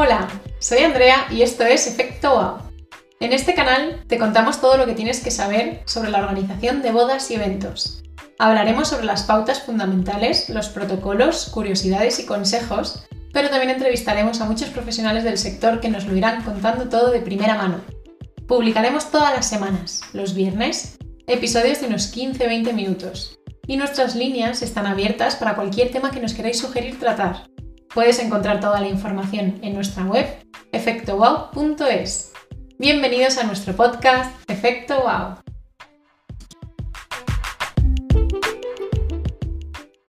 Hola, soy Andrea y esto es Efecto Wow. En este canal te contamos todo lo que tienes que saber sobre la organización de bodas y eventos. Hablaremos sobre las pautas fundamentales, los protocolos, curiosidades y consejos, pero también entrevistaremos a muchos profesionales del sector que nos lo irán contando todo de primera mano. Publicaremos todas las semanas, los viernes, episodios de unos 15-20 minutos. Y nuestras líneas están abiertas para cualquier tema que nos queráis sugerir tratar. Puedes encontrar toda la información en nuestra web efectowow.es. Bienvenidos a nuestro podcast Efecto Wow.